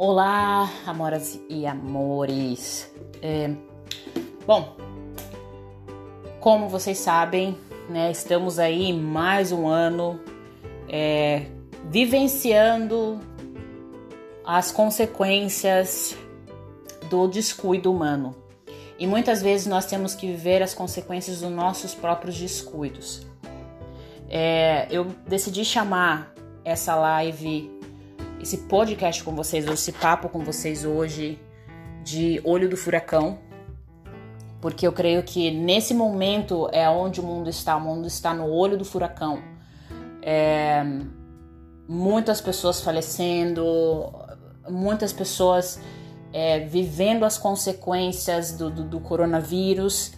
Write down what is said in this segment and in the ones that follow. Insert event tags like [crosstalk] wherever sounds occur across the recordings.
Olá, amoras e amores. É, bom, como vocês sabem, né, estamos aí mais um ano é, vivenciando as consequências do descuido humano. E muitas vezes nós temos que viver as consequências dos nossos próprios descuidos. É, eu decidi chamar essa live esse podcast com vocês, esse papo com vocês hoje de Olho do Furacão, porque eu creio que nesse momento é onde o mundo está, o mundo está no olho do furacão. É, muitas pessoas falecendo, muitas pessoas é, vivendo as consequências do, do, do coronavírus.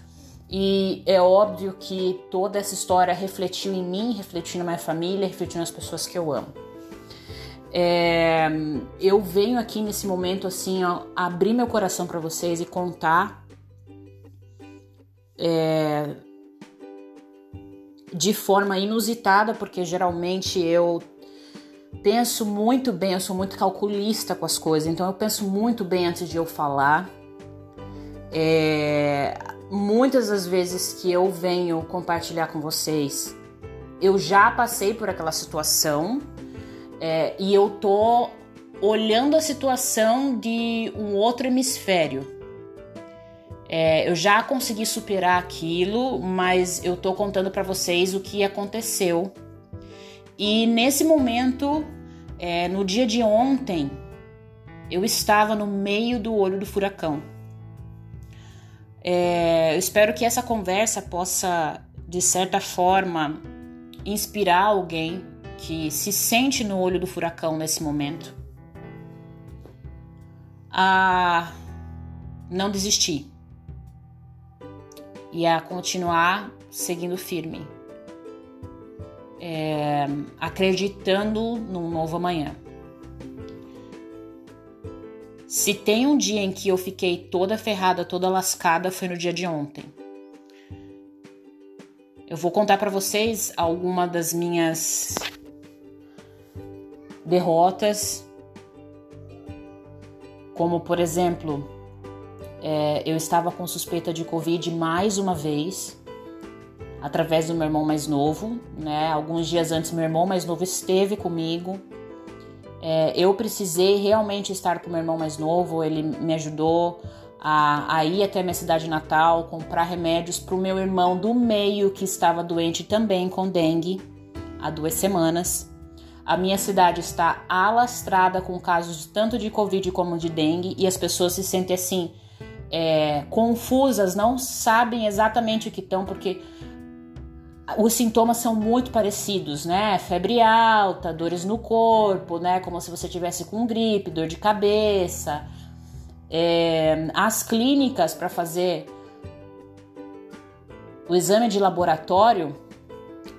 E é óbvio que toda essa história refletiu em mim, refletiu na minha família, refletiu nas pessoas que eu amo. É, eu venho aqui nesse momento assim, ó, abrir meu coração para vocês e contar é, de forma inusitada, porque geralmente eu penso muito bem, eu sou muito calculista com as coisas, então eu penso muito bem antes de eu falar. É, muitas das vezes que eu venho compartilhar com vocês, eu já passei por aquela situação é, e eu tô olhando a situação de um outro hemisfério. É, eu já consegui superar aquilo, mas eu tô contando para vocês o que aconteceu. E nesse momento, é, no dia de ontem, eu estava no meio do olho do furacão. É, eu espero que essa conversa possa, de certa forma, inspirar alguém que se sente no olho do furacão nesse momento a não desistir e a continuar seguindo firme, é, acreditando num novo amanhã. Se tem um dia em que eu fiquei toda ferrada, toda lascada, foi no dia de ontem. Eu vou contar para vocês alguma das minhas derrotas, como por exemplo, é, eu estava com suspeita de Covid mais uma vez, através do meu irmão mais novo, né? Alguns dias antes, meu irmão mais novo esteve comigo. É, eu precisei realmente estar com meu irmão mais novo, ele me ajudou a, a ir até minha cidade natal, comprar remédios para o meu irmão do meio que estava doente também com dengue há duas semanas. A minha cidade está alastrada com casos tanto de Covid como de dengue e as pessoas se sentem assim é, confusas, não sabem exatamente o que estão, porque os sintomas são muito parecidos, né? Febre alta, dores no corpo, né? Como se você tivesse com gripe, dor de cabeça. É, as clínicas para fazer o exame de laboratório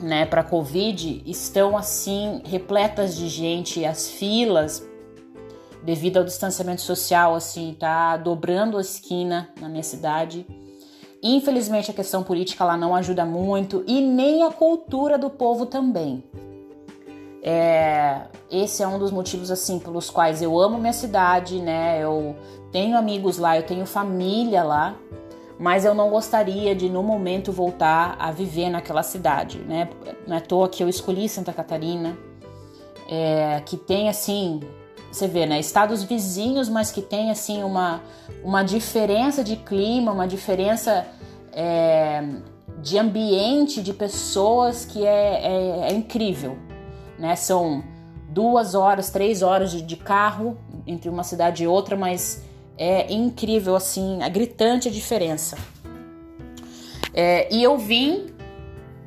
né, para Covid estão assim repletas de gente, as filas devido ao distanciamento social assim tá dobrando a esquina na minha cidade. Infelizmente a questão política lá não ajuda muito e nem a cultura do povo também. É, esse é um dos motivos assim pelos quais eu amo minha cidade, né? Eu tenho amigos lá, eu tenho família lá mas eu não gostaria de no momento voltar a viver naquela cidade, né? Não é à toa que eu escolhi Santa Catarina, é, que tem assim, você vê, né? Estados vizinhos, mas que tem assim uma, uma diferença de clima, uma diferença é, de ambiente, de pessoas que é, é, é, incrível, né? São duas horas, três horas de, de carro entre uma cidade e outra, mas é incrível, assim, a gritante a diferença. É, e eu vim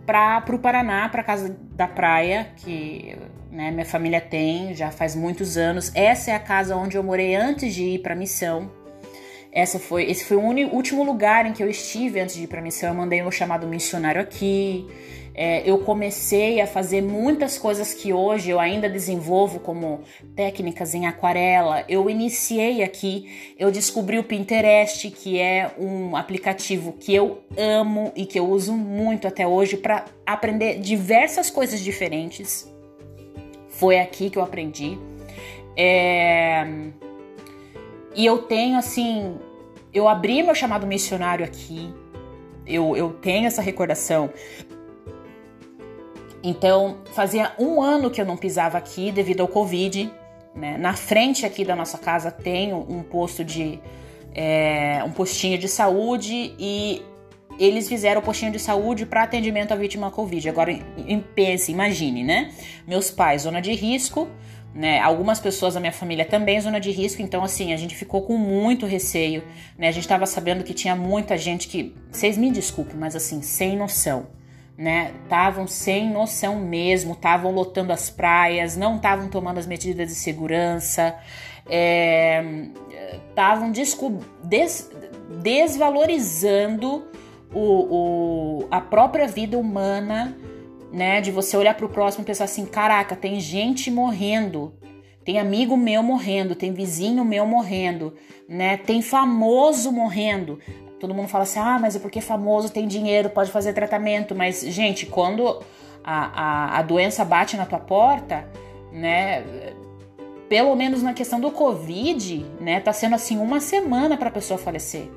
para o Paraná, para casa da praia, que né, minha família tem já faz muitos anos. Essa é a casa onde eu morei antes de ir para missão. Essa foi, esse foi o último lugar em que eu estive antes de ir para missão. Eu mandei o chamado missionário aqui é, eu comecei a fazer muitas coisas que hoje eu ainda desenvolvo, como técnicas em aquarela. Eu iniciei aqui, eu descobri o Pinterest, que é um aplicativo que eu amo e que eu uso muito até hoje para aprender diversas coisas diferentes. Foi aqui que eu aprendi. É... e eu tenho assim, eu abri meu chamado missionário aqui, eu, eu tenho essa recordação. Então, fazia um ano que eu não pisava aqui devido ao Covid. Né? Na frente aqui da nossa casa tem um posto de. É, um postinho de saúde e eles fizeram o postinho de saúde para atendimento à vítima Covid. Agora, pense, imagine, né? Meus pais, zona de risco, né? Algumas pessoas da minha família também zona de risco, então assim, a gente ficou com muito receio, né? A gente estava sabendo que tinha muita gente que, vocês me desculpem, mas assim, sem noção, né? Estavam sem noção mesmo, estavam lotando as praias, não estavam tomando as medidas de segurança, estavam é, des desvalorizando o, o, a própria vida humana né? De você olhar para o próximo e pensar assim: caraca, tem gente morrendo, tem amigo meu morrendo, tem vizinho meu morrendo, né? Tem famoso morrendo. Todo mundo fala assim: ah, mas é porque famoso tem dinheiro, pode fazer tratamento. Mas, gente, quando a, a, a doença bate na tua porta, né? Pelo menos na questão do Covid, né? Tá sendo assim uma semana para a pessoa falecer.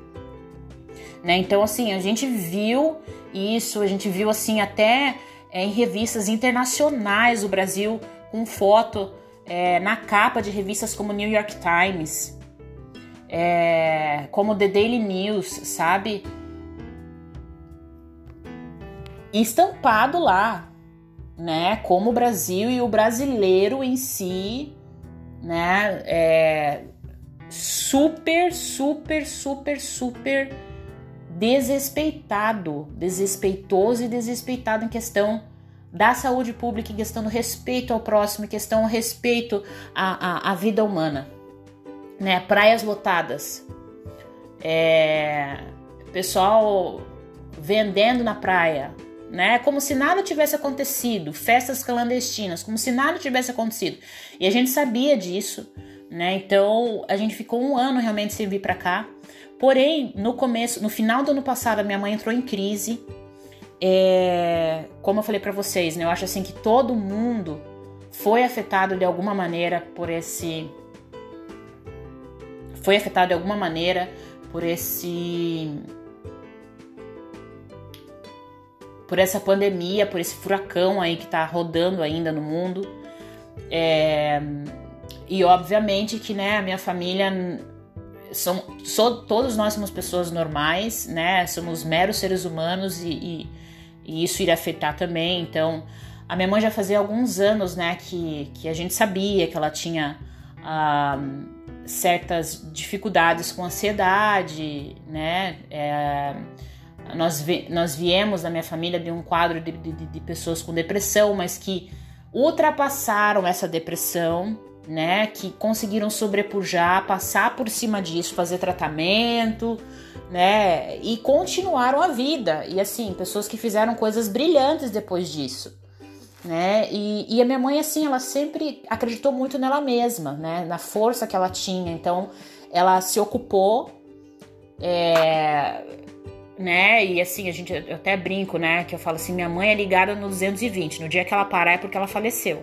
Né? Então, assim, a gente viu isso, a gente viu assim até é, em revistas internacionais do Brasil, com foto é, na capa de revistas como New York Times, é, como The Daily News, sabe? Estampado lá, né? Como o Brasil e o brasileiro em si, né? É, super, super, super, super desrespeitado, desrespeitoso e desrespeitado em questão da saúde pública, em questão do respeito ao próximo, em questão do respeito à, à, à vida humana. Né? Praias lotadas, é, pessoal vendendo na praia, né? Como se nada tivesse acontecido, festas clandestinas, como se nada tivesse acontecido. E a gente sabia disso, né? Então a gente ficou um ano realmente sem vir para cá. Porém, no começo, no final do ano passado, a minha mãe entrou em crise. É, como eu falei para vocês, né? Eu acho assim que todo mundo foi afetado de alguma maneira por esse foi afetado de alguma maneira por esse por essa pandemia, por esse furacão aí que tá rodando ainda no mundo. É, e obviamente que, né, a minha família são, so, todos nós somos pessoas normais, né? Somos meros seres humanos e, e, e, isso iria afetar também. Então, a minha mãe já fazia alguns anos, né, que, que a gente sabia que ela tinha ah, certas dificuldades com ansiedade, né? É, nós, nós viemos da minha família de um quadro de, de, de pessoas com depressão, mas que ultrapassaram essa depressão né, que conseguiram sobrepujar, passar por cima disso, fazer tratamento, né, e continuaram a vida. E assim, pessoas que fizeram coisas brilhantes depois disso, né? E, e a minha mãe, assim, ela sempre acreditou muito nela mesma, né, na força que ela tinha. Então, ela se ocupou, é, né? E assim, a gente, eu até brinco, né, que eu falo assim, minha mãe é ligada no 220. No dia que ela parar é porque ela faleceu.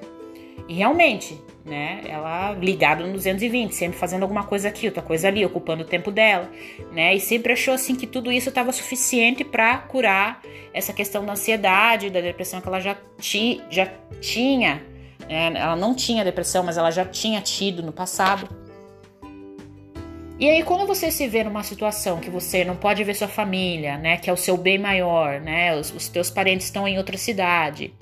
E realmente, né? Ela ligada no 220, sempre fazendo alguma coisa aqui, outra coisa ali, ocupando o tempo dela, né? E sempre achou assim que tudo isso estava suficiente para curar essa questão da ansiedade, da depressão que ela já, ti, já tinha. Né? Ela não tinha depressão, mas ela já tinha tido no passado. E aí, quando você se vê numa situação que você não pode ver sua família, né? Que é o seu bem maior, né? Os, os teus parentes estão em outra cidade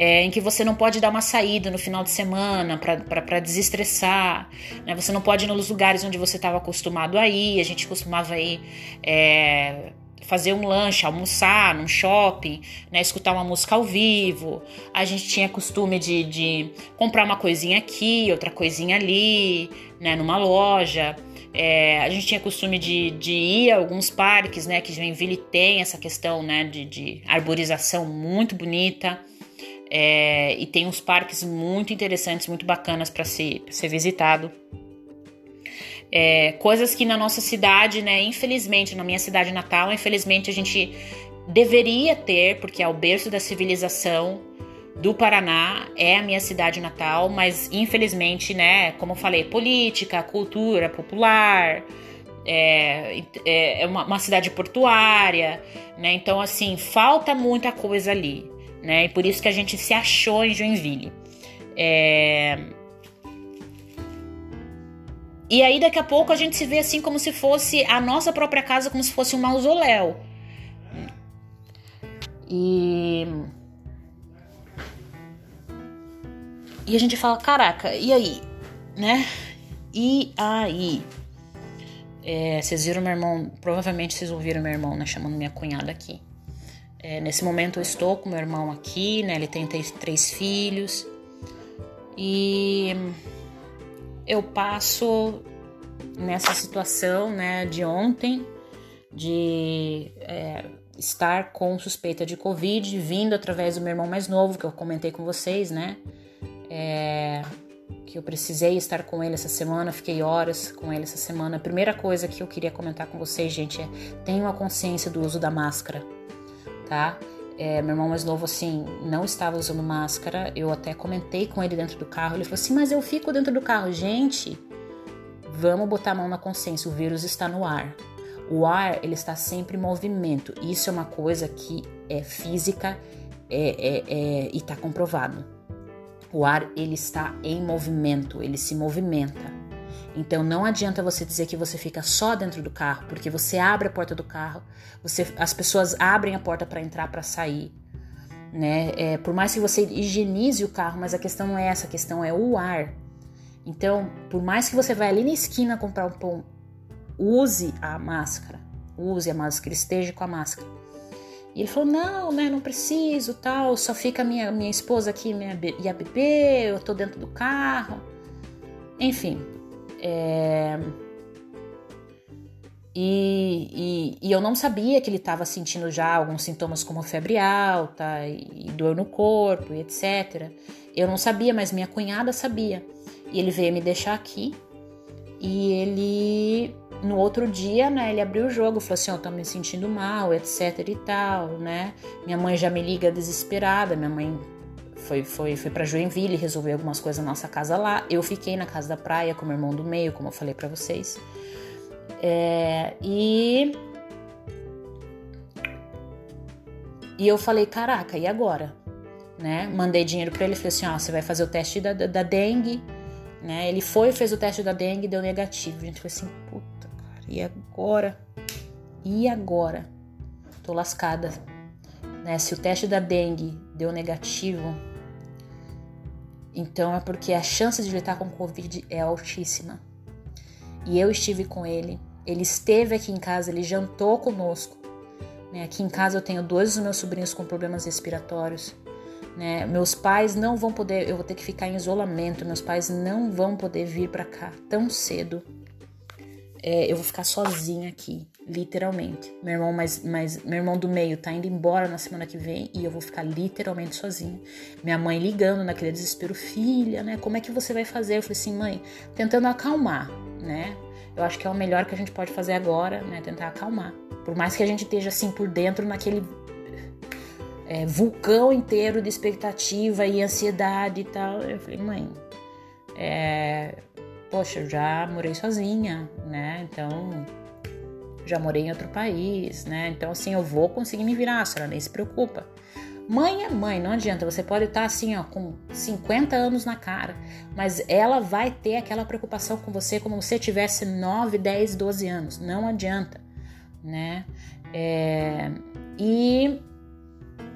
é, em que você não pode dar uma saída no final de semana para desestressar, né? Você não pode ir nos lugares onde você estava acostumado a ir. A gente costumava ir é, fazer um lanche, almoçar num shopping, né? Escutar uma música ao vivo. A gente tinha costume de, de comprar uma coisinha aqui, outra coisinha ali, né? Numa loja. É, a gente tinha costume de, de ir a alguns parques, né? Que Joinville tem essa questão, né? De, de arborização muito bonita. É, e tem uns parques muito interessantes, muito bacanas para ser, ser visitado. É, coisas que na nossa cidade, né, infelizmente, na minha cidade natal, infelizmente a gente deveria ter, porque é o berço da civilização, do Paraná, é a minha cidade natal, mas infelizmente, né, como eu falei, política, cultura popular, é, é, é uma, uma, cidade portuária, né? Então, assim, falta muita coisa ali, né? E por isso que a gente se achou em Joinville. É... E aí, daqui a pouco, a gente se vê assim como se fosse a nossa própria casa, como se fosse um mausoléu. E. E a gente fala, caraca, e aí? Né? E aí? É, vocês viram meu irmão, provavelmente vocês ouviram meu irmão, né, chamando minha cunhada aqui. É, nesse momento eu estou com meu irmão aqui, né, ele tem três filhos. E eu passo nessa situação, né, de ontem, de é, estar com suspeita de Covid, vindo através do meu irmão mais novo, que eu comentei com vocês, né, é, que eu precisei estar com ele essa semana, fiquei horas com ele essa semana. A primeira coisa que eu queria comentar com vocês, gente, é tenham a consciência do uso da máscara, tá? É, meu irmão mais novo, assim, não estava usando máscara. Eu até comentei com ele dentro do carro. Ele falou assim: Mas eu fico dentro do carro. Gente, vamos botar a mão na consciência. O vírus está no ar. O ar, ele está sempre em movimento. Isso é uma coisa que é física é, é, é, e está comprovado. O ar ele está em movimento, ele se movimenta. Então não adianta você dizer que você fica só dentro do carro, porque você abre a porta do carro, você, as pessoas abrem a porta para entrar, para sair, né? É, por mais que você higienize o carro, mas a questão não é essa, a questão é o ar. Então, por mais que você vá ali na esquina comprar um pão, use a máscara, use a máscara, esteja com a máscara. E ele falou: não, né, não preciso, tal, só fica minha, minha esposa aqui minha, e a bebê, eu tô dentro do carro. Enfim. É... E, e, e, eu não sabia que ele estava sentindo já alguns sintomas como febre alta e, dor no corpo e etc. Eu não sabia, mas minha cunhada sabia. E ele veio me deixar aqui e ele no outro dia, né, ele abriu o jogo, falou assim, ó, oh, tô me sentindo mal, etc e tal, né? Minha mãe já me liga desesperada, minha mãe foi foi foi para Joinville resolver algumas coisas na nossa casa lá. Eu fiquei na casa da praia com meu irmão do meio, como eu falei para vocês. É, e e eu falei, caraca, e agora? Né? Mandei dinheiro para ele, falei assim, ó, você vai fazer o teste da, da, da dengue, né? Ele foi, fez o teste da dengue, deu negativo. A gente foi assim, puta e agora? E agora? Tô lascada. Né? Se o teste da dengue deu negativo, então é porque a chance de ele estar com Covid é altíssima. E eu estive com ele, ele esteve aqui em casa, ele jantou conosco. Né? Aqui em casa eu tenho dois dos meus sobrinhos com problemas respiratórios. Né? Meus pais não vão poder, eu vou ter que ficar em isolamento, meus pais não vão poder vir para cá tão cedo é, eu vou ficar sozinha aqui, literalmente. Meu irmão, mais, mais, meu irmão do meio tá indo embora na semana que vem e eu vou ficar literalmente sozinha. Minha mãe ligando naquele desespero, filha, né? Como é que você vai fazer? Eu falei assim, mãe, tentando acalmar, né? Eu acho que é o melhor que a gente pode fazer agora, né? Tentar acalmar. Por mais que a gente esteja assim por dentro naquele é, vulcão inteiro de expectativa e ansiedade e tal. Eu falei, mãe, é, poxa, eu já morei sozinha, né? Então, já morei em outro país, né? Então, assim, eu vou conseguir me virar, a senhora nem se preocupa. Mãe é mãe, não adianta. Você pode estar assim, ó, com 50 anos na cara, mas ela vai ter aquela preocupação com você como se você tivesse 9, 10, 12 anos. Não adianta, né? É... E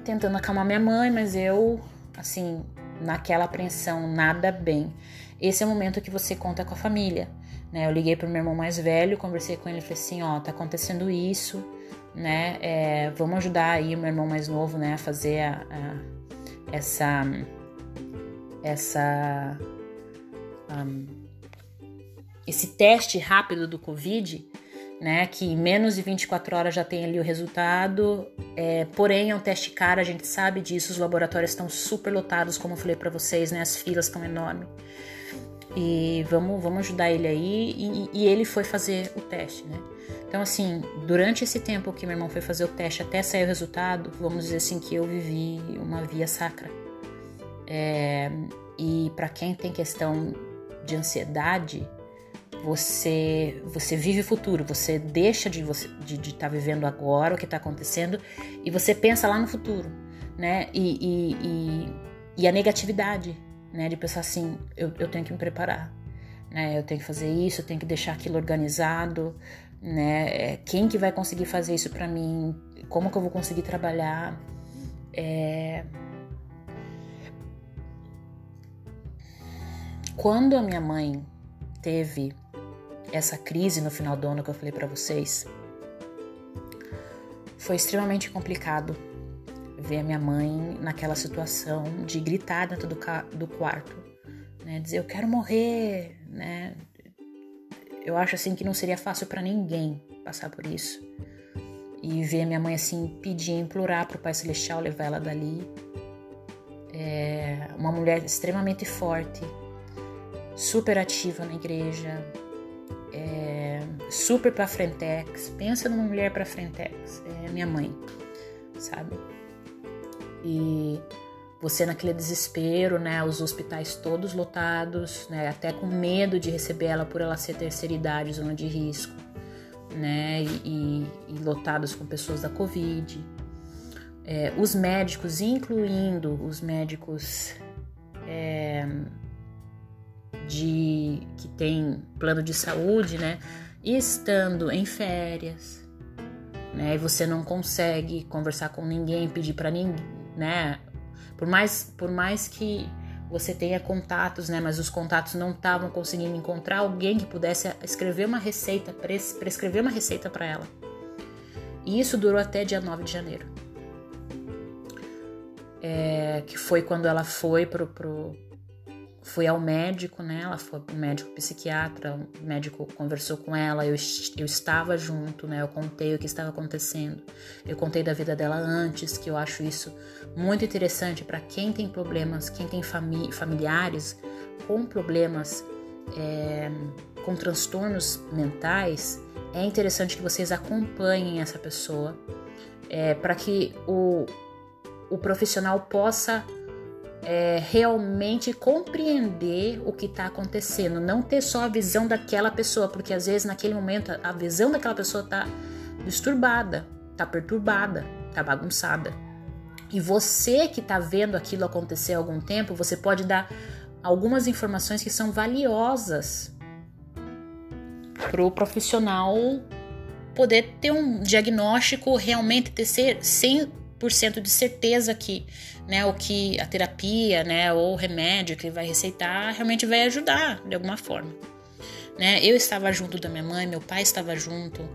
tentando acalmar minha mãe, mas eu, assim, naquela apreensão, nada bem esse é o momento que você conta com a família. Né? Eu liguei para o meu irmão mais velho, conversei com ele, falei assim, ó, tá acontecendo isso, né? É, vamos ajudar aí o meu irmão mais novo, né, a fazer a, a, essa essa um, esse teste rápido do Covid, né? Que em menos de 24 horas já tem ali o resultado. É, porém, é um teste caro, a gente sabe disso. Os laboratórios estão super lotados, como eu falei para vocês, né? As filas estão enormes. E vamos, vamos ajudar ele aí. E, e, ele foi fazer o teste, né? Então, assim, durante esse tempo que meu irmão foi fazer o teste até sair o resultado, vamos dizer assim que eu vivi uma via sacra, É, e para quem tem questão de ansiedade, você você vive o futuro, você deixa de você de estar tá vivendo agora o que está acontecendo e você pensa lá no futuro, né? E, e, e, e, a negatividade, né? De pensar assim, eu, eu tenho que me preparar, né? Eu tenho que fazer isso, eu tenho que deixar aquilo organizado, né? É, quem que vai conseguir fazer isso para mim? Como que eu vou conseguir trabalhar? É... Quando a minha mãe teve essa crise no final do ano que eu falei para vocês, foi extremamente complicado ver a minha mãe naquela situação de gritar dentro do, do quarto, né? Dizer eu quero morrer, né? Eu acho assim que não seria fácil para ninguém passar por isso. E ver a minha mãe assim pedir, implorar pro Pai Celestial levar ela dali. É uma mulher extremamente forte, super ativa na igreja, é, super pra frentex. Pensa numa mulher pra frentex, é minha mãe, sabe? E você naquele desespero, né? Os hospitais todos lotados, né? Até com medo de receber ela por ela ser terceira idade, zona de risco, né? E, e, e lotados com pessoas da Covid. É, os médicos, incluindo os médicos é, de que tem plano de saúde, né? Estando em férias, né? E você não consegue conversar com ninguém, pedir para ninguém, né? Por mais, por mais que você tenha contatos, né? Mas os contatos não estavam conseguindo encontrar alguém que pudesse escrever uma receita, prescrever uma receita para ela. E isso durou até dia 9 de janeiro. É, que foi quando ela foi pro, pro, fui ao médico, né? Ela foi pro médico psiquiatra, o médico conversou com ela, eu, eu estava junto, né? Eu contei o que estava acontecendo. Eu contei da vida dela antes, que eu acho isso muito interessante para quem tem problemas, quem tem fami familiares com problemas, é, com transtornos mentais. É interessante que vocês acompanhem essa pessoa é, para que o, o profissional possa é, realmente compreender o que está acontecendo, não ter só a visão daquela pessoa, porque às vezes naquele momento a visão daquela pessoa está disturbada, está perturbada, está bagunçada. E você que está vendo aquilo acontecer há algum tempo, você pode dar algumas informações que são valiosas para o profissional poder ter um diagnóstico realmente ter ser 100% de certeza que né, o que a terapia, né, ou o remédio que ele vai receitar realmente vai ajudar de alguma forma. Né? Eu estava junto da minha mãe, meu pai estava junto.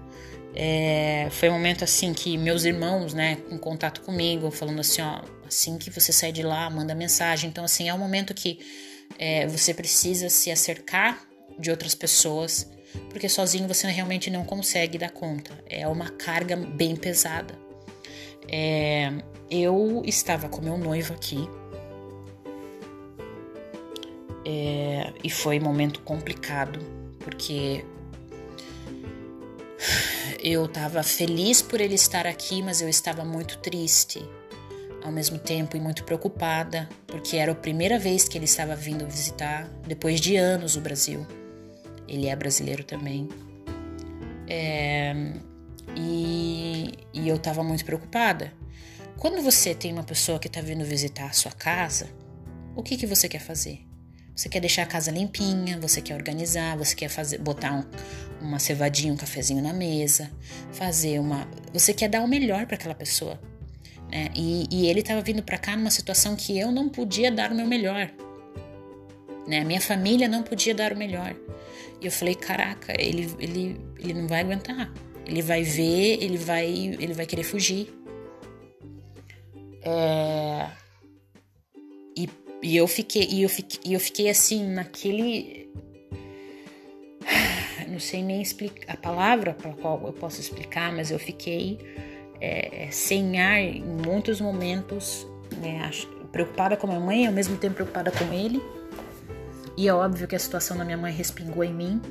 É, foi um momento assim que meus irmãos, né, em contato comigo, falando assim, ó, assim que você sair de lá, manda mensagem. Então, assim, é um momento que é, você precisa se acercar de outras pessoas, porque sozinho você realmente não consegue dar conta. É uma carga bem pesada. É, eu estava com meu noivo aqui é, e foi um momento complicado porque eu estava feliz por ele estar aqui, mas eu estava muito triste ao mesmo tempo e muito preocupada porque era a primeira vez que ele estava vindo visitar depois de anos o Brasil. Ele é brasileiro também. É, e, e eu estava muito preocupada. Quando você tem uma pessoa que está vindo visitar a sua casa, o que, que você quer fazer? Você quer deixar a casa limpinha, você quer organizar, você quer fazer, botar um, uma cevadinha, um cafezinho na mesa, fazer uma. Você quer dar o melhor para aquela pessoa. Né? E, e ele estava vindo para cá numa situação que eu não podia dar o meu melhor. Né? A minha família não podia dar o melhor. E eu falei, caraca, ele, ele, ele não vai aguentar. Ele vai ver, ele vai, ele vai querer fugir. É, e, e, eu fiquei, e eu fiquei, eu fiquei assim naquele, [sighs] não sei nem explicar a palavra para qual eu posso explicar, mas eu fiquei é, sem ar em muitos momentos, né, preocupada com a minha mãe, ao mesmo tempo preocupada com ele. E é óbvio que a situação da minha mãe respingou em mim.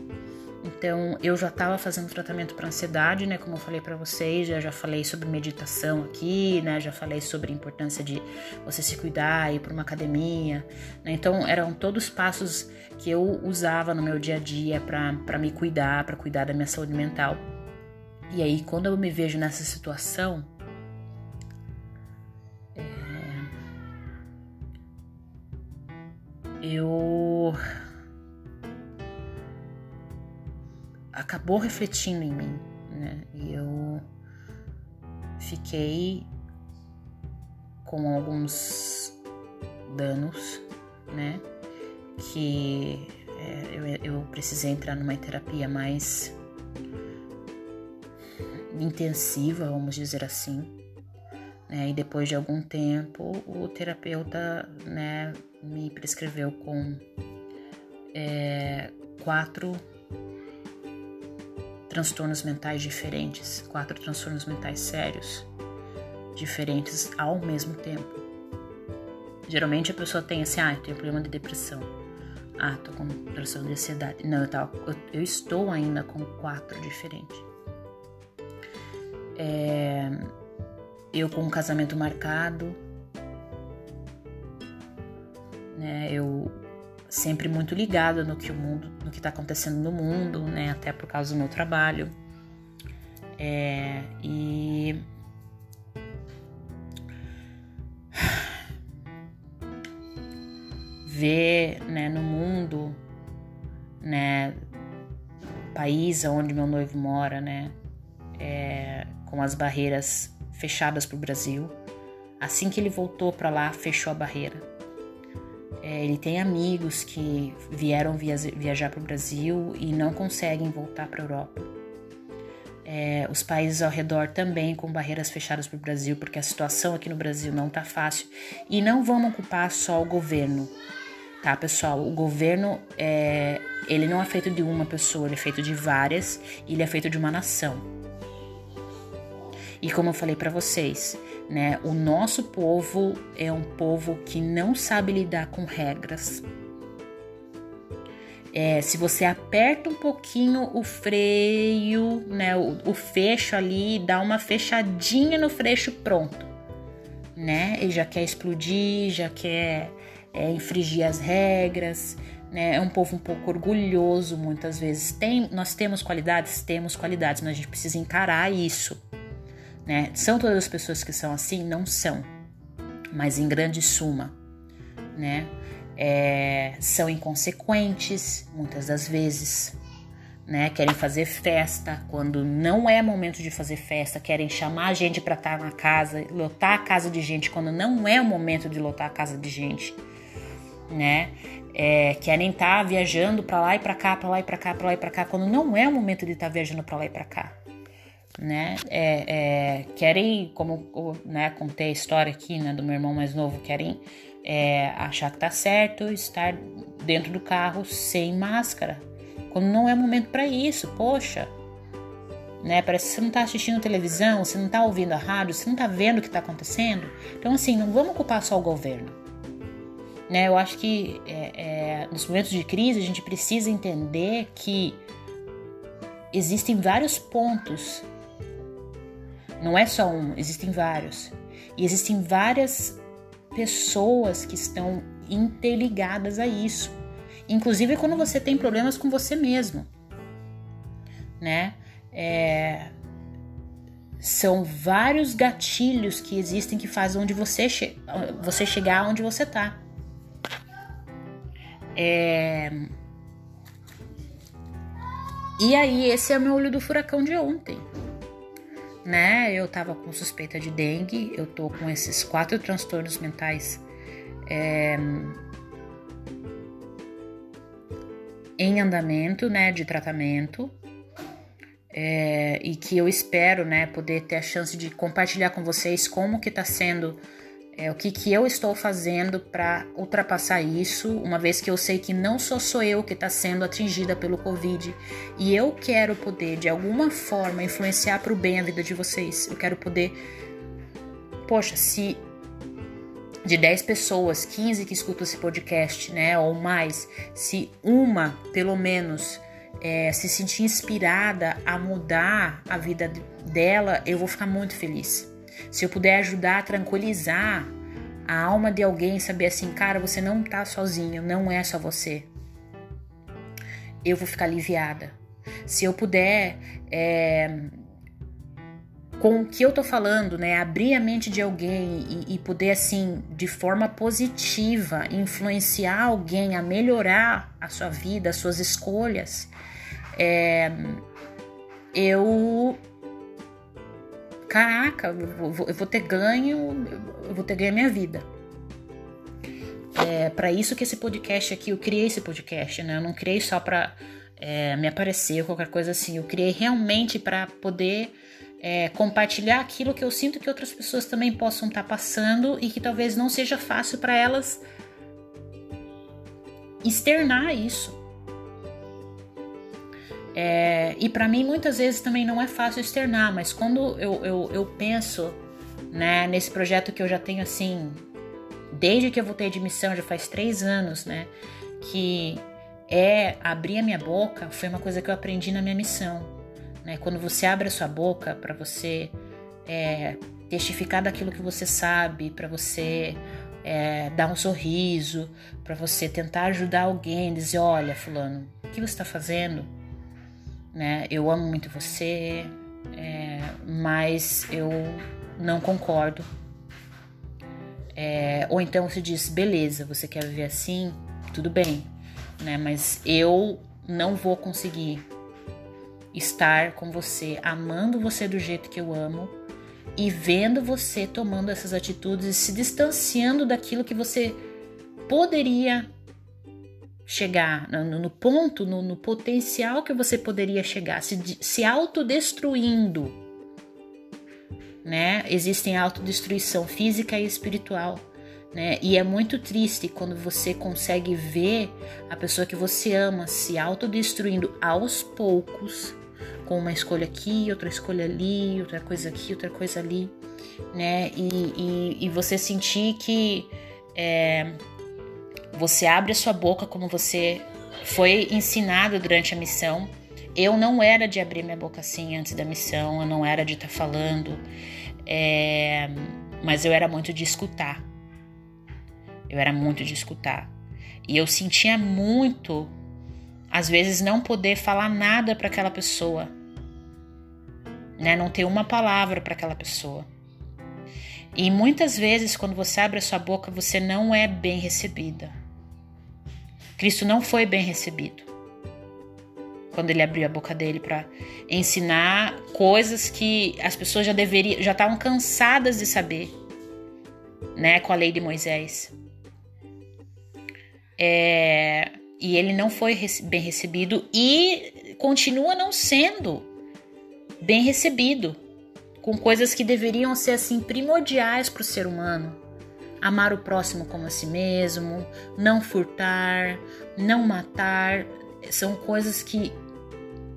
Então, eu já estava fazendo tratamento para ansiedade, né? Como eu falei para vocês, já, já falei sobre meditação aqui, né? Já falei sobre a importância de você se cuidar, ir para uma academia. Né? Então, eram todos passos que eu usava no meu dia a dia para me cuidar, para cuidar da minha saúde mental. E aí, quando eu me vejo nessa situação, é... eu acabou refletindo em mim, né? E eu fiquei com alguns danos, né? Que é, eu, eu precisei entrar numa terapia mais intensiva, vamos dizer assim. Né? E depois de algum tempo, o terapeuta né, me prescreveu com é, quatro transtornos mentais diferentes, quatro transtornos mentais sérios, diferentes ao mesmo tempo. Geralmente a pessoa tem assim, ah, eu tenho problema de depressão. Ah, tô com transtorno de ansiedade. Não, eu, tava, eu, eu estou ainda com quatro diferentes. É, eu com um casamento marcado, né? Eu sempre muito ligada no que o mundo, que está acontecendo no mundo, né? Até por causa do meu trabalho. É, e ver, né, no mundo, né, país onde meu noivo mora, né, é, com as barreiras fechadas para o Brasil. Assim que ele voltou para lá, fechou a barreira. É, ele tem amigos que vieram viajar para o Brasil e não conseguem voltar para a Europa. É, os países ao redor também com barreiras fechadas para o Brasil, porque a situação aqui no Brasil não está fácil. E não vamos culpar só o governo, tá, pessoal? O governo é, ele não é feito de uma pessoa, ele é feito de várias, ele é feito de uma nação. E como eu falei para vocês, né? O nosso povo é um povo que não sabe lidar com regras. É, se você aperta um pouquinho o freio, né, o, o fecho ali, dá uma fechadinha no freixo, pronto, né? Ele já quer explodir, já quer é, infringir as regras, né? É um povo um pouco orgulhoso muitas vezes. Tem, nós temos qualidades, temos qualidades, mas a gente precisa encarar isso né? São todas as pessoas que são assim? Não são, mas em grande suma, né? É, são inconsequentes muitas das vezes, né? Querem fazer festa quando não é momento de fazer festa, querem chamar a gente para estar tá na casa, lotar a casa de gente quando não é o momento de lotar a casa de gente, né? É, querem estar tá viajando para lá e para cá, para lá e para cá, para lá e para cá, quando não é o momento de estar tá viajando para lá e para cá né? É, é, querem, como né, contei a história aqui né, do meu irmão mais novo, querem é, achar que tá certo estar dentro do carro sem máscara, quando não é momento para isso, poxa. Né? Parece que você não tá assistindo televisão, você não tá ouvindo a rádio, você não tá vendo o que tá acontecendo. Então, assim, não vamos culpar só o governo. Né? Eu acho que é, é, nos momentos de crise a gente precisa entender que existem vários pontos não é só um, existem vários. E existem várias pessoas que estão interligadas a isso. Inclusive quando você tem problemas com você mesmo, né? É, são vários gatilhos que existem que fazem onde você, che você chegar onde você tá. É... E aí, esse é o meu olho do furacão de ontem né? Eu tava com suspeita de dengue, eu tô com esses quatro transtornos mentais é, em andamento, né? De tratamento. É, e que eu espero, né, poder ter a chance de compartilhar com vocês como que tá sendo é, o que, que eu estou fazendo para ultrapassar isso, uma vez que eu sei que não só sou eu que está sendo atingida pelo Covid e eu quero poder, de alguma forma, influenciar para o bem a vida de vocês. Eu quero poder. Poxa, se de 10 pessoas, 15 que escutam esse podcast, né, ou mais, se uma, pelo menos, é, se sentir inspirada a mudar a vida dela, eu vou ficar muito feliz. Se eu puder ajudar a tranquilizar a alma de alguém, saber assim, cara, você não tá sozinho, não é só você. Eu vou ficar aliviada. Se eu puder é, com o que eu tô falando, né, abrir a mente de alguém e, e, poder, assim, de forma positiva, influenciar alguém a melhorar a sua vida, as suas escolhas, é, eu. Caraca, eu vou, eu vou, ter ganho, eu vou ter ganho a minha vida. É para isso que esse podcast aqui, eu criei esse podcast, né? Eu não criei só pra é, me aparecer ou qualquer coisa assim. Eu criei realmente para poder é, compartilhar aquilo que eu sinto que outras pessoas também possam estar tá passando e que talvez não seja fácil para elas externar isso. É, e para mim muitas vezes também não é fácil externar, mas quando eu, eu, eu penso né, nesse projeto que eu já tenho assim, desde que eu voltei de missão, já faz três anos, né, que é abrir a minha boca, foi uma coisa que eu aprendi na minha missão. Né? Quando você abre a sua boca para você é, testificar daquilo que você sabe, para você é, dar um sorriso, para você tentar ajudar alguém, dizer: olha, Fulano, o que você está fazendo? Né? Eu amo muito você, é, mas eu não concordo. É, ou então se diz: beleza, você quer viver assim? Tudo bem, né? mas eu não vou conseguir estar com você, amando você do jeito que eu amo e vendo você tomando essas atitudes e se distanciando daquilo que você poderia chegar, no, no ponto, no, no, potencial que você poderia chegar, se, se autodestruindo. Né? Existem autodestruição física e espiritual. Né? E é muito triste quando você consegue ver a pessoa que você ama se autodestruindo aos poucos com uma escolha aqui, outra escolha ali, outra coisa aqui, outra coisa ali, né? E, e, e você sentir que é, você abre a sua boca como você foi ensinado durante a missão. Eu não era de abrir minha boca assim antes da missão, eu não era de estar tá falando, é, mas eu era muito de escutar. Eu era muito de escutar. E eu sentia muito, às vezes, não poder falar nada para aquela pessoa né? Não ter uma palavra para aquela pessoa. E muitas vezes, quando você abre a sua boca, você não é bem recebida. Cristo não foi bem recebido quando ele abriu a boca dele para ensinar coisas que as pessoas já deveriam, já estavam cansadas de saber, né, com a lei de Moisés. É, e ele não foi bem recebido e continua não sendo bem recebido, com coisas que deveriam ser assim primordiais para o ser humano. Amar o próximo como a si mesmo, não furtar, não matar, são coisas que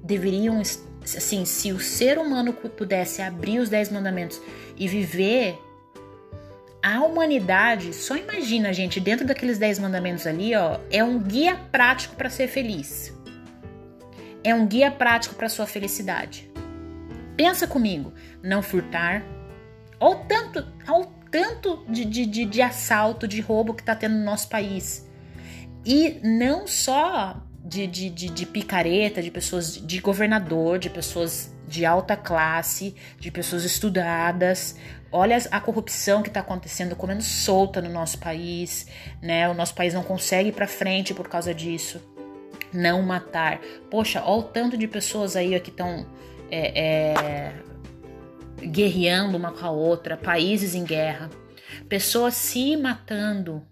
deveriam assim, se o ser humano pudesse abrir os dez mandamentos e viver a humanidade, só imagina, gente, dentro daqueles dez mandamentos ali, ó, é um guia prático para ser feliz. É um guia prático para sua felicidade. Pensa comigo, não furtar. Ou tanto, ao tanto de, de, de, de assalto, de roubo que está tendo no nosso país. E não só de, de, de, de, picareta, de pessoas de governador, de pessoas de alta classe, de pessoas estudadas. Olha a corrupção que está acontecendo comendo solta no nosso país, né? O nosso país não consegue ir para frente por causa disso. Não matar. Poxa, olha o tanto de pessoas aí que estão é, é, guerreando uma com a outra, países em guerra, pessoas se matando,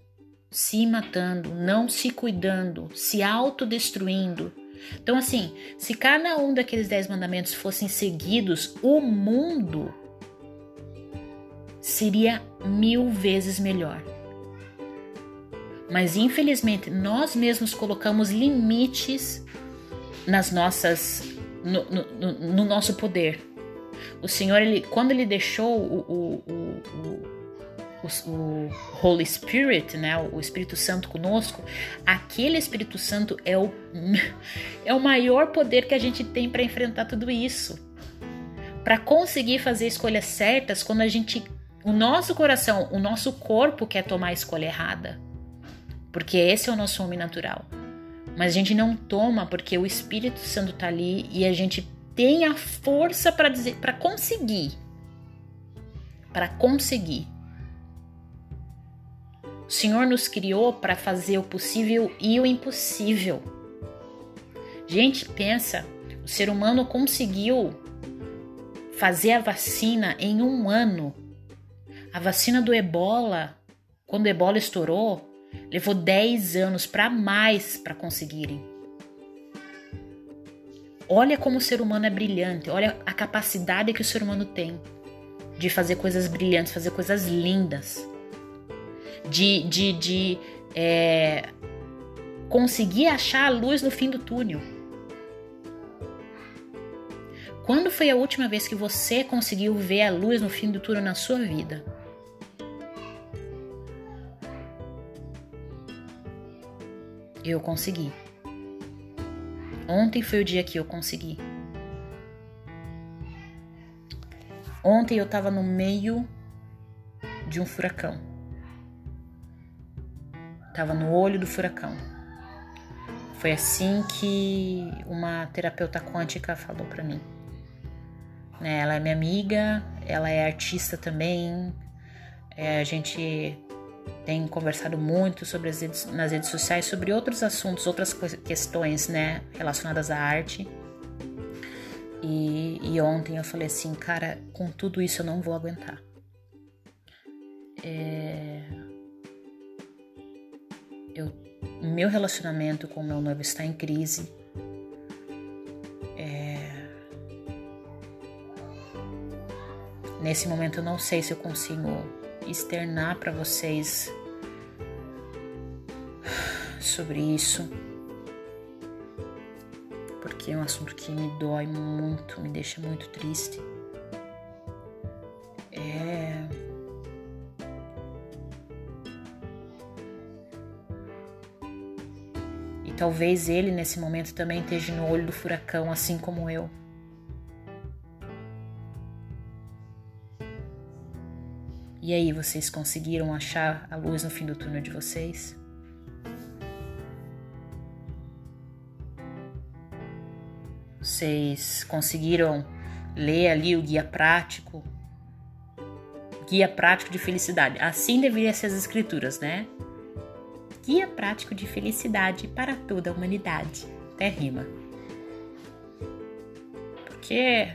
se matando, não se cuidando, se autodestruindo. Então, assim, se cada um daqueles dez mandamentos fossem seguidos, o mundo seria mil vezes melhor. Mas infelizmente nós mesmos colocamos limites nas nossas no, no, no nosso poder. O Senhor, ele, quando ele deixou o, o, o, o, Holy Spirit, né, o Espírito Santo conosco, aquele Espírito Santo é o, [laughs] é o maior poder que a gente tem para enfrentar tudo isso. Para conseguir fazer escolhas certas quando a gente. O nosso coração, o nosso corpo quer tomar a escolha errada. Porque esse é o nosso homem natural. Mas a gente não toma porque o Espírito Santo tá ali e a gente tem a força para dizer, para conseguir. Para conseguir o Senhor nos criou para fazer o possível e o impossível. Gente, pensa, o ser humano conseguiu fazer a vacina em um ano. A vacina do ebola, quando o ebola estourou, levou 10 anos para mais para conseguirem. Olha como o ser humano é brilhante, olha a capacidade que o ser humano tem de fazer coisas brilhantes, fazer coisas lindas de, de, de é, conseguir achar a luz no fim do túnel. Quando foi a última vez que você conseguiu ver a luz no fim do túnel na sua vida? Eu consegui. Ontem foi o dia que eu consegui. Ontem eu estava no meio de um furacão. Estava no olho do furacão. Foi assim que uma terapeuta quântica falou para mim. Né, ela é minha amiga, ela é artista também. É, a gente tem conversado muito sobre as redes, nas redes sociais sobre outros assuntos, outras questões, né, relacionadas à arte. E, e, ontem eu falei assim, cara, com tudo isso eu não vou aguentar. É, eu, meu relacionamento com meu noivo está em crise. É... Nesse momento eu não sei se eu consigo externar para vocês sobre isso, porque é um assunto que me dói muito, me deixa muito triste. Talvez ele nesse momento também esteja no olho do furacão, assim como eu. E aí, vocês conseguiram achar a luz no fim do túnel de vocês? Vocês conseguiram ler ali o guia prático? Guia prático de felicidade. Assim deveria ser as escrituras, né? guia prático de felicidade para toda a humanidade. Até rima. Porque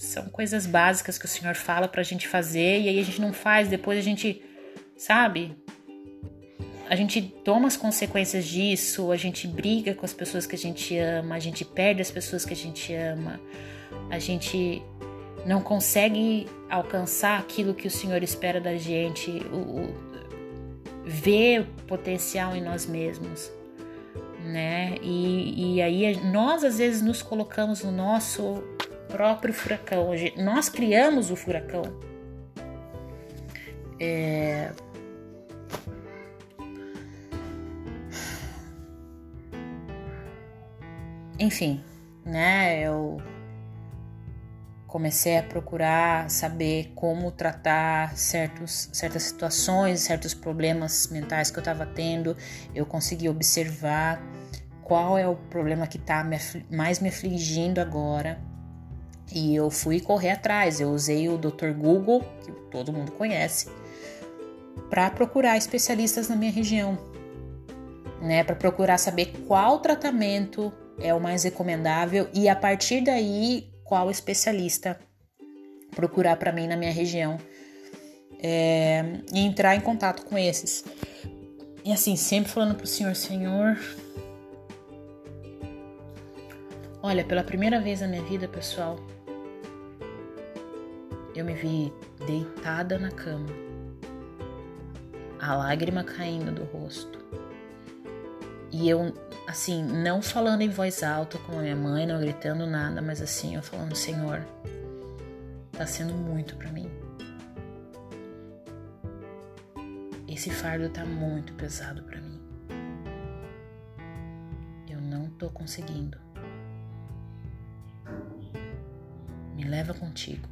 são coisas básicas que o Senhor fala para a gente fazer e aí a gente não faz, depois a gente, sabe? A gente toma as consequências disso, a gente briga com as pessoas que a gente ama, a gente perde as pessoas que a gente ama, a gente não consegue alcançar aquilo que o Senhor espera da gente. O, ver potencial em nós mesmos, né? E, e aí nós às vezes nos colocamos no nosso próprio furacão. Nós criamos o furacão. É... Enfim, né? Eu comecei a procurar saber como tratar certos, certas situações, certos problemas mentais que eu estava tendo. Eu consegui observar qual é o problema que está mais me afligindo agora. E eu fui correr atrás. Eu usei o Dr. Google, que todo mundo conhece, para procurar especialistas na minha região, né? Para procurar saber qual tratamento é o mais recomendável e a partir daí qual especialista procurar para mim na minha região é, e entrar em contato com esses. E assim, sempre falando pro Senhor, Senhor, olha, pela primeira vez na minha vida, pessoal, eu me vi deitada na cama, a lágrima caindo do rosto. E eu assim, não falando em voz alta como a minha mãe, não gritando nada, mas assim, eu falando, Senhor, tá sendo muito para mim. esse fardo tá muito pesado para mim. Eu não tô conseguindo. Me leva contigo.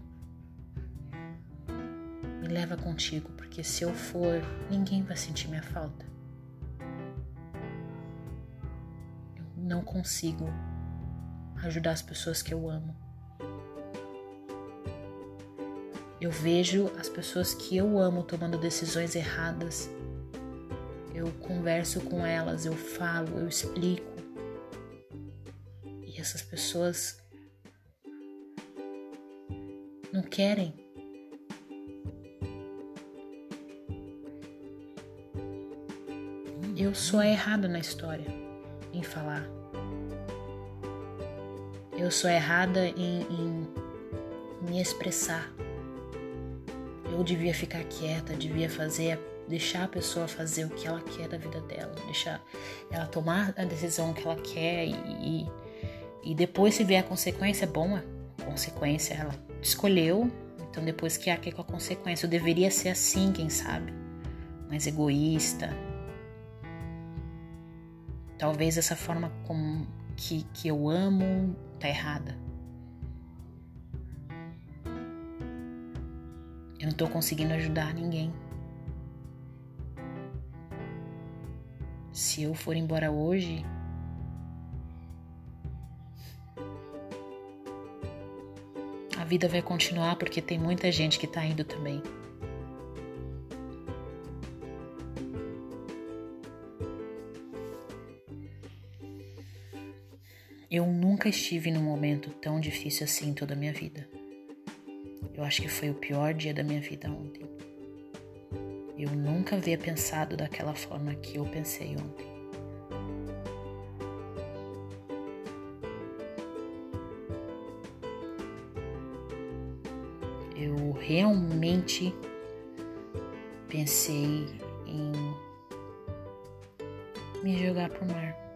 Leva contigo, porque se eu for, ninguém vai sentir minha falta. Eu não consigo ajudar as pessoas que eu amo. Eu vejo as pessoas que eu amo tomando decisões erradas. Eu converso com elas, eu falo, eu explico. E essas pessoas não querem. Eu sou a errada na história em falar. Eu sou errada em, em me expressar. Eu devia ficar quieta, devia fazer, deixar a pessoa fazer o que ela quer da vida dela, deixar ela tomar a decisão que ela quer e, e, e depois se vier a consequência, é bom, a consequência ela escolheu, então depois que há que com a consequência, eu deveria ser assim, quem sabe, mais egoísta. Talvez essa forma com que, que eu amo tá errada. Eu não tô conseguindo ajudar ninguém. Se eu for embora hoje, a vida vai continuar porque tem muita gente que tá indo também. Nunca estive num momento tão difícil assim em toda a minha vida. Eu acho que foi o pior dia da minha vida ontem. Eu nunca havia pensado daquela forma que eu pensei ontem. Eu realmente pensei em me jogar pro mar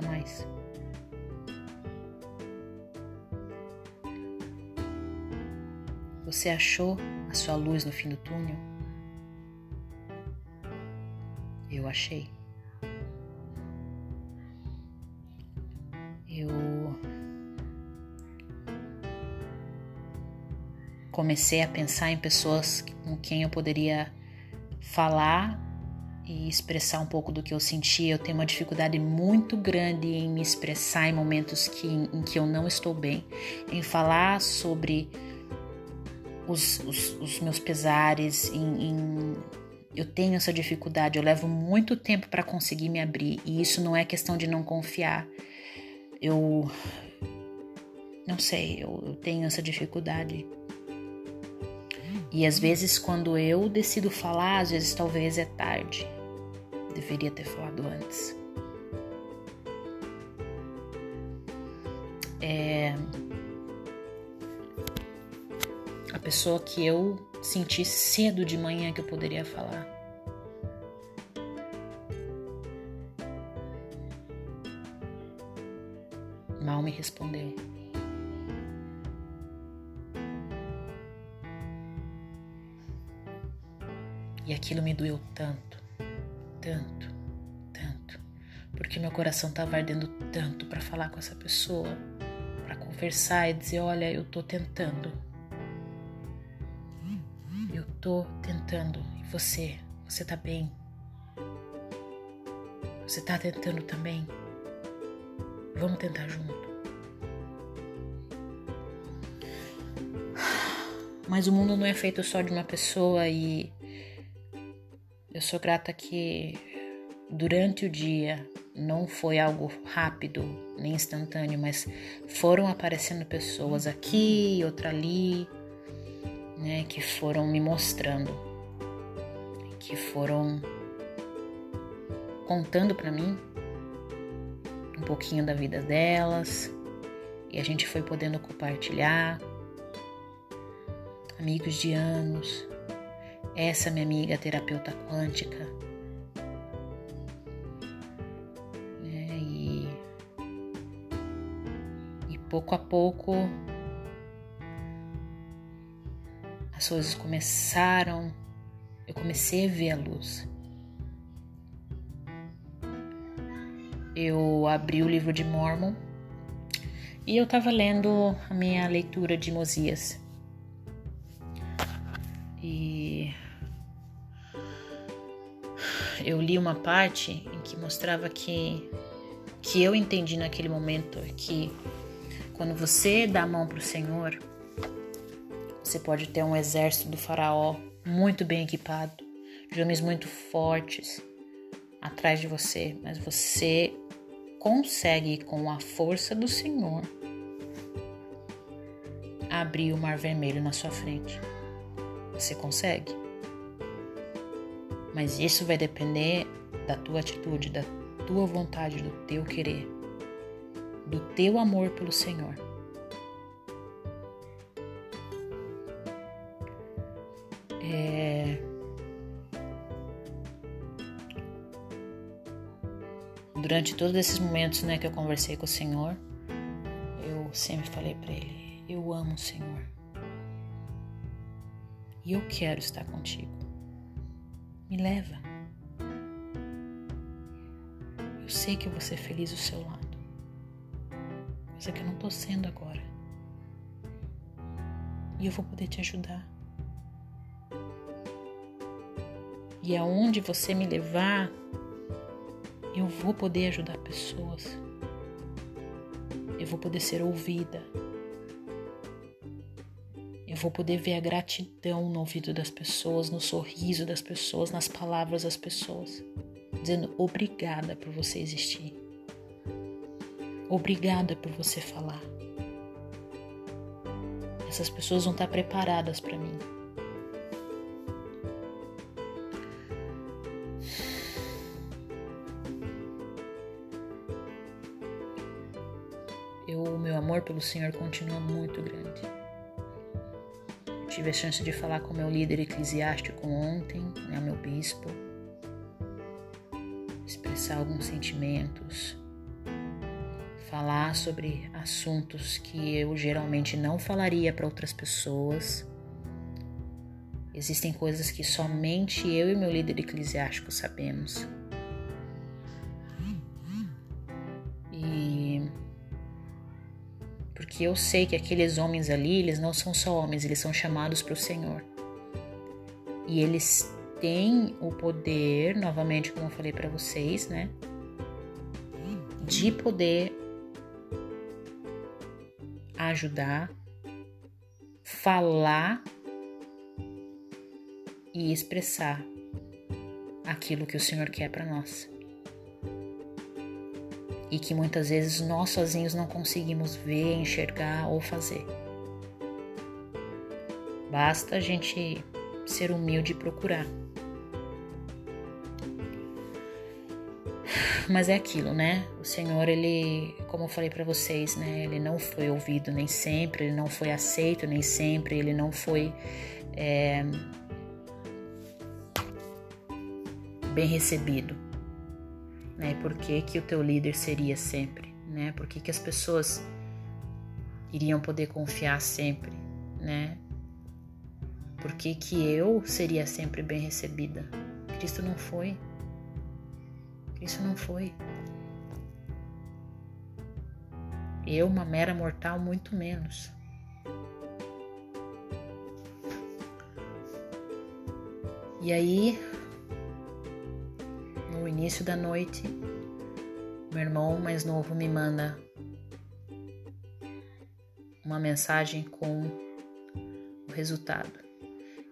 mais. Você achou a sua luz no fim do túnel? Eu achei. Eu comecei a pensar em pessoas com quem eu poderia falar e expressar um pouco do que eu sentia. Eu tenho uma dificuldade muito grande em me expressar em momentos que, em que eu não estou bem, em falar sobre os, os, os meus pesares, em, em, eu tenho essa dificuldade, eu levo muito tempo para conseguir me abrir e isso não é questão de não confiar. Eu não sei, eu, eu tenho essa dificuldade. E às vezes quando eu decido falar, às vezes talvez é tarde. Deveria ter falado antes. É, pessoa que eu senti cedo de manhã que eu poderia falar. Mal me respondeu. E aquilo me doeu tanto, tanto, tanto, porque meu coração estava ardendo tanto para falar com essa pessoa, para conversar e dizer: Olha, eu tô tentando, tô tentando e você, você tá bem? Você tá tentando também? Vamos tentar junto. Mas o mundo não é feito só de uma pessoa e eu sou grata que durante o dia não foi algo rápido nem instantâneo, mas foram aparecendo pessoas aqui, outra ali, né, que foram me mostrando, que foram contando para mim um pouquinho da vida delas e a gente foi podendo compartilhar. Amigos de anos, essa minha amiga terapeuta quântica. Né, e, e pouco a pouco as coisas começaram, eu comecei a ver a luz. Eu abri o livro de Mormon e eu estava lendo a minha leitura de Mosias. E eu li uma parte em que mostrava que que eu entendi naquele momento que quando você dá a mão para o Senhor, você pode ter um exército do faraó muito bem equipado, de homens muito fortes atrás de você, mas você consegue com a força do Senhor abrir o mar vermelho na sua frente. Você consegue? Mas isso vai depender da tua atitude, da tua vontade, do teu querer, do teu amor pelo Senhor. É... Durante todos esses momentos né, que eu conversei com o Senhor, eu sempre falei para Ele: Eu amo o Senhor. E eu quero estar contigo. Me leva. Eu sei que eu vou ser feliz do seu lado. Coisa que eu não tô sendo agora. E eu vou poder te ajudar. E aonde você me levar, eu vou poder ajudar pessoas. Eu vou poder ser ouvida. Eu vou poder ver a gratidão no ouvido das pessoas, no sorriso das pessoas, nas palavras das pessoas, dizendo obrigada por você existir. Obrigada por você falar. Essas pessoas vão estar preparadas para mim. o meu amor pelo Senhor continua muito grande. Tive a chance de falar com meu líder eclesiástico ontem, né, meu bispo, expressar alguns sentimentos, falar sobre assuntos que eu geralmente não falaria para outras pessoas. Existem coisas que somente eu e meu líder eclesiástico sabemos. Porque eu sei que aqueles homens ali, eles não são só homens, eles são chamados para o Senhor. E eles têm o poder, novamente, como eu falei para vocês, né? De poder ajudar, falar e expressar aquilo que o Senhor quer para nós e que muitas vezes nós sozinhos não conseguimos ver, enxergar ou fazer. Basta a gente ser humilde e procurar. Mas é aquilo, né? O Senhor, ele, como eu falei para vocês, né? Ele não foi ouvido nem sempre, ele não foi aceito nem sempre, ele não foi é, bem recebido né? Por que, que o teu líder seria sempre, né? Por que, que as pessoas iriam poder confiar sempre, né? Por que, que eu seria sempre bem recebida? Cristo não foi. Cristo não foi. Eu, uma mera mortal, muito menos. E aí, início da noite, meu irmão mais novo me manda uma mensagem com o resultado.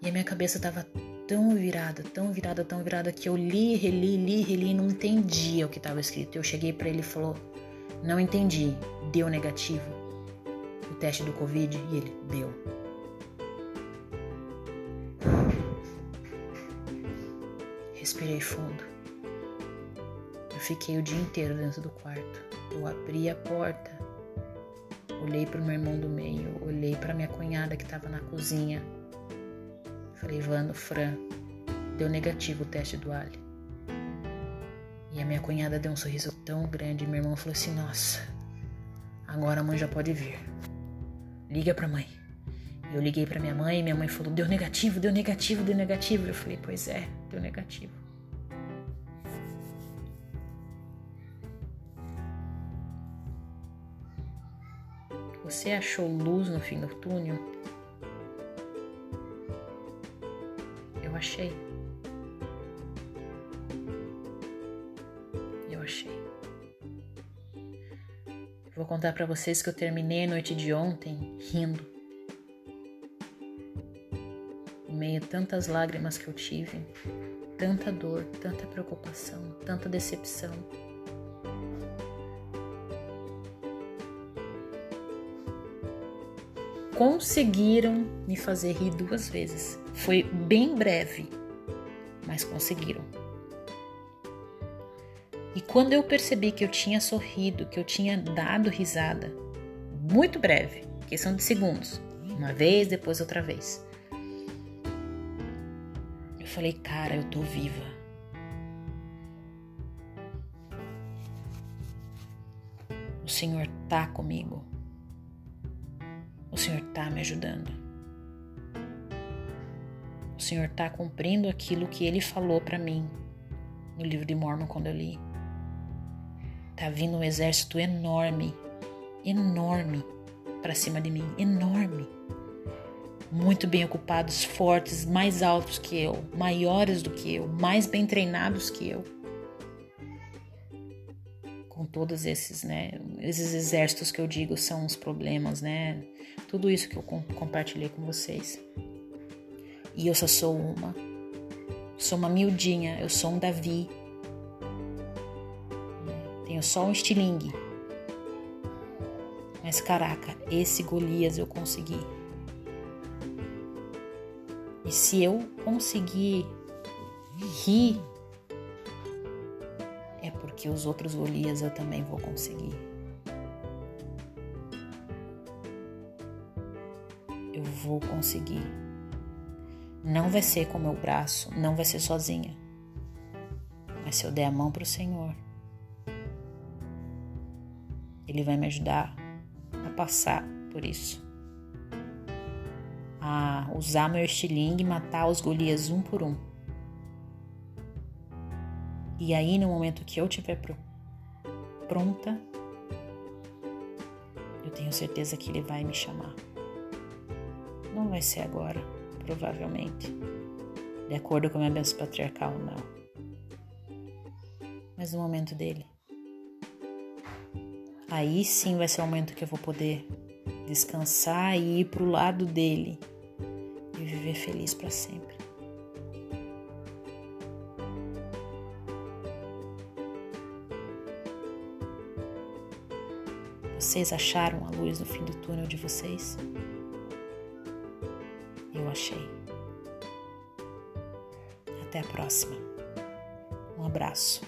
E a minha cabeça estava tão virada, tão virada, tão virada que eu li, reli, li, reli e não entendia o que estava escrito. Eu cheguei para ele e falou: "Não entendi. Deu negativo o teste do Covid?" E ele deu. Respirei fundo fiquei o dia inteiro dentro do quarto. Eu abri a porta, olhei para o meu irmão do meio, olhei para minha cunhada que estava na cozinha. Falei, Vando, Fran, deu negativo o teste do Ali. E a minha cunhada deu um sorriso tão grande. E meu irmão falou assim: Nossa, agora a mãe já pode vir. Liga pra mãe. Eu liguei para minha mãe e minha mãe falou: deu negativo, deu negativo, deu negativo. Eu falei: pois é, deu negativo. Você achou luz no fim do túnel? Eu achei. Eu achei. Vou contar para vocês que eu terminei a noite de ontem rindo. Em meio a tantas lágrimas que eu tive, tanta dor, tanta preocupação, tanta decepção. Conseguiram me fazer rir duas vezes. Foi bem breve, mas conseguiram. E quando eu percebi que eu tinha sorrido, que eu tinha dado risada, muito breve, questão de segundos, uma vez, depois outra vez. Eu falei, cara, eu tô viva. O Senhor tá comigo. O Senhor está me ajudando. O Senhor está cumprindo aquilo que Ele falou para mim no livro de Mormon quando eu li. Tá vindo um exército enorme, enorme para cima de mim, enorme. Muito bem ocupados, fortes, mais altos que eu, maiores do que eu, mais bem treinados que eu com todos esses, né, esses exércitos que eu digo são os problemas, né, tudo isso que eu compartilhei com vocês. E eu só sou uma, sou uma miudinha, eu sou um Davi, tenho só um estilingue. Mas caraca, esse Golias eu consegui. E se eu conseguir rir que os outros Golias eu também vou conseguir. Vou conseguir. Não vai ser com meu braço, não vai ser sozinha. Mas se eu der a mão para o Senhor, Ele vai me ajudar a passar por isso. A usar meu estilingue e matar os Golias um por um. E aí, no momento que eu estiver pronta, eu tenho certeza que ele vai me chamar. Vai ser agora, provavelmente, de acordo com a minha bênção patriarcal, não. Mas no momento dele. Aí sim vai ser o momento que eu vou poder descansar e ir para o lado dele e viver feliz para sempre. Vocês acharam a luz no fim do túnel de vocês? Achei. Até a próxima. Um abraço.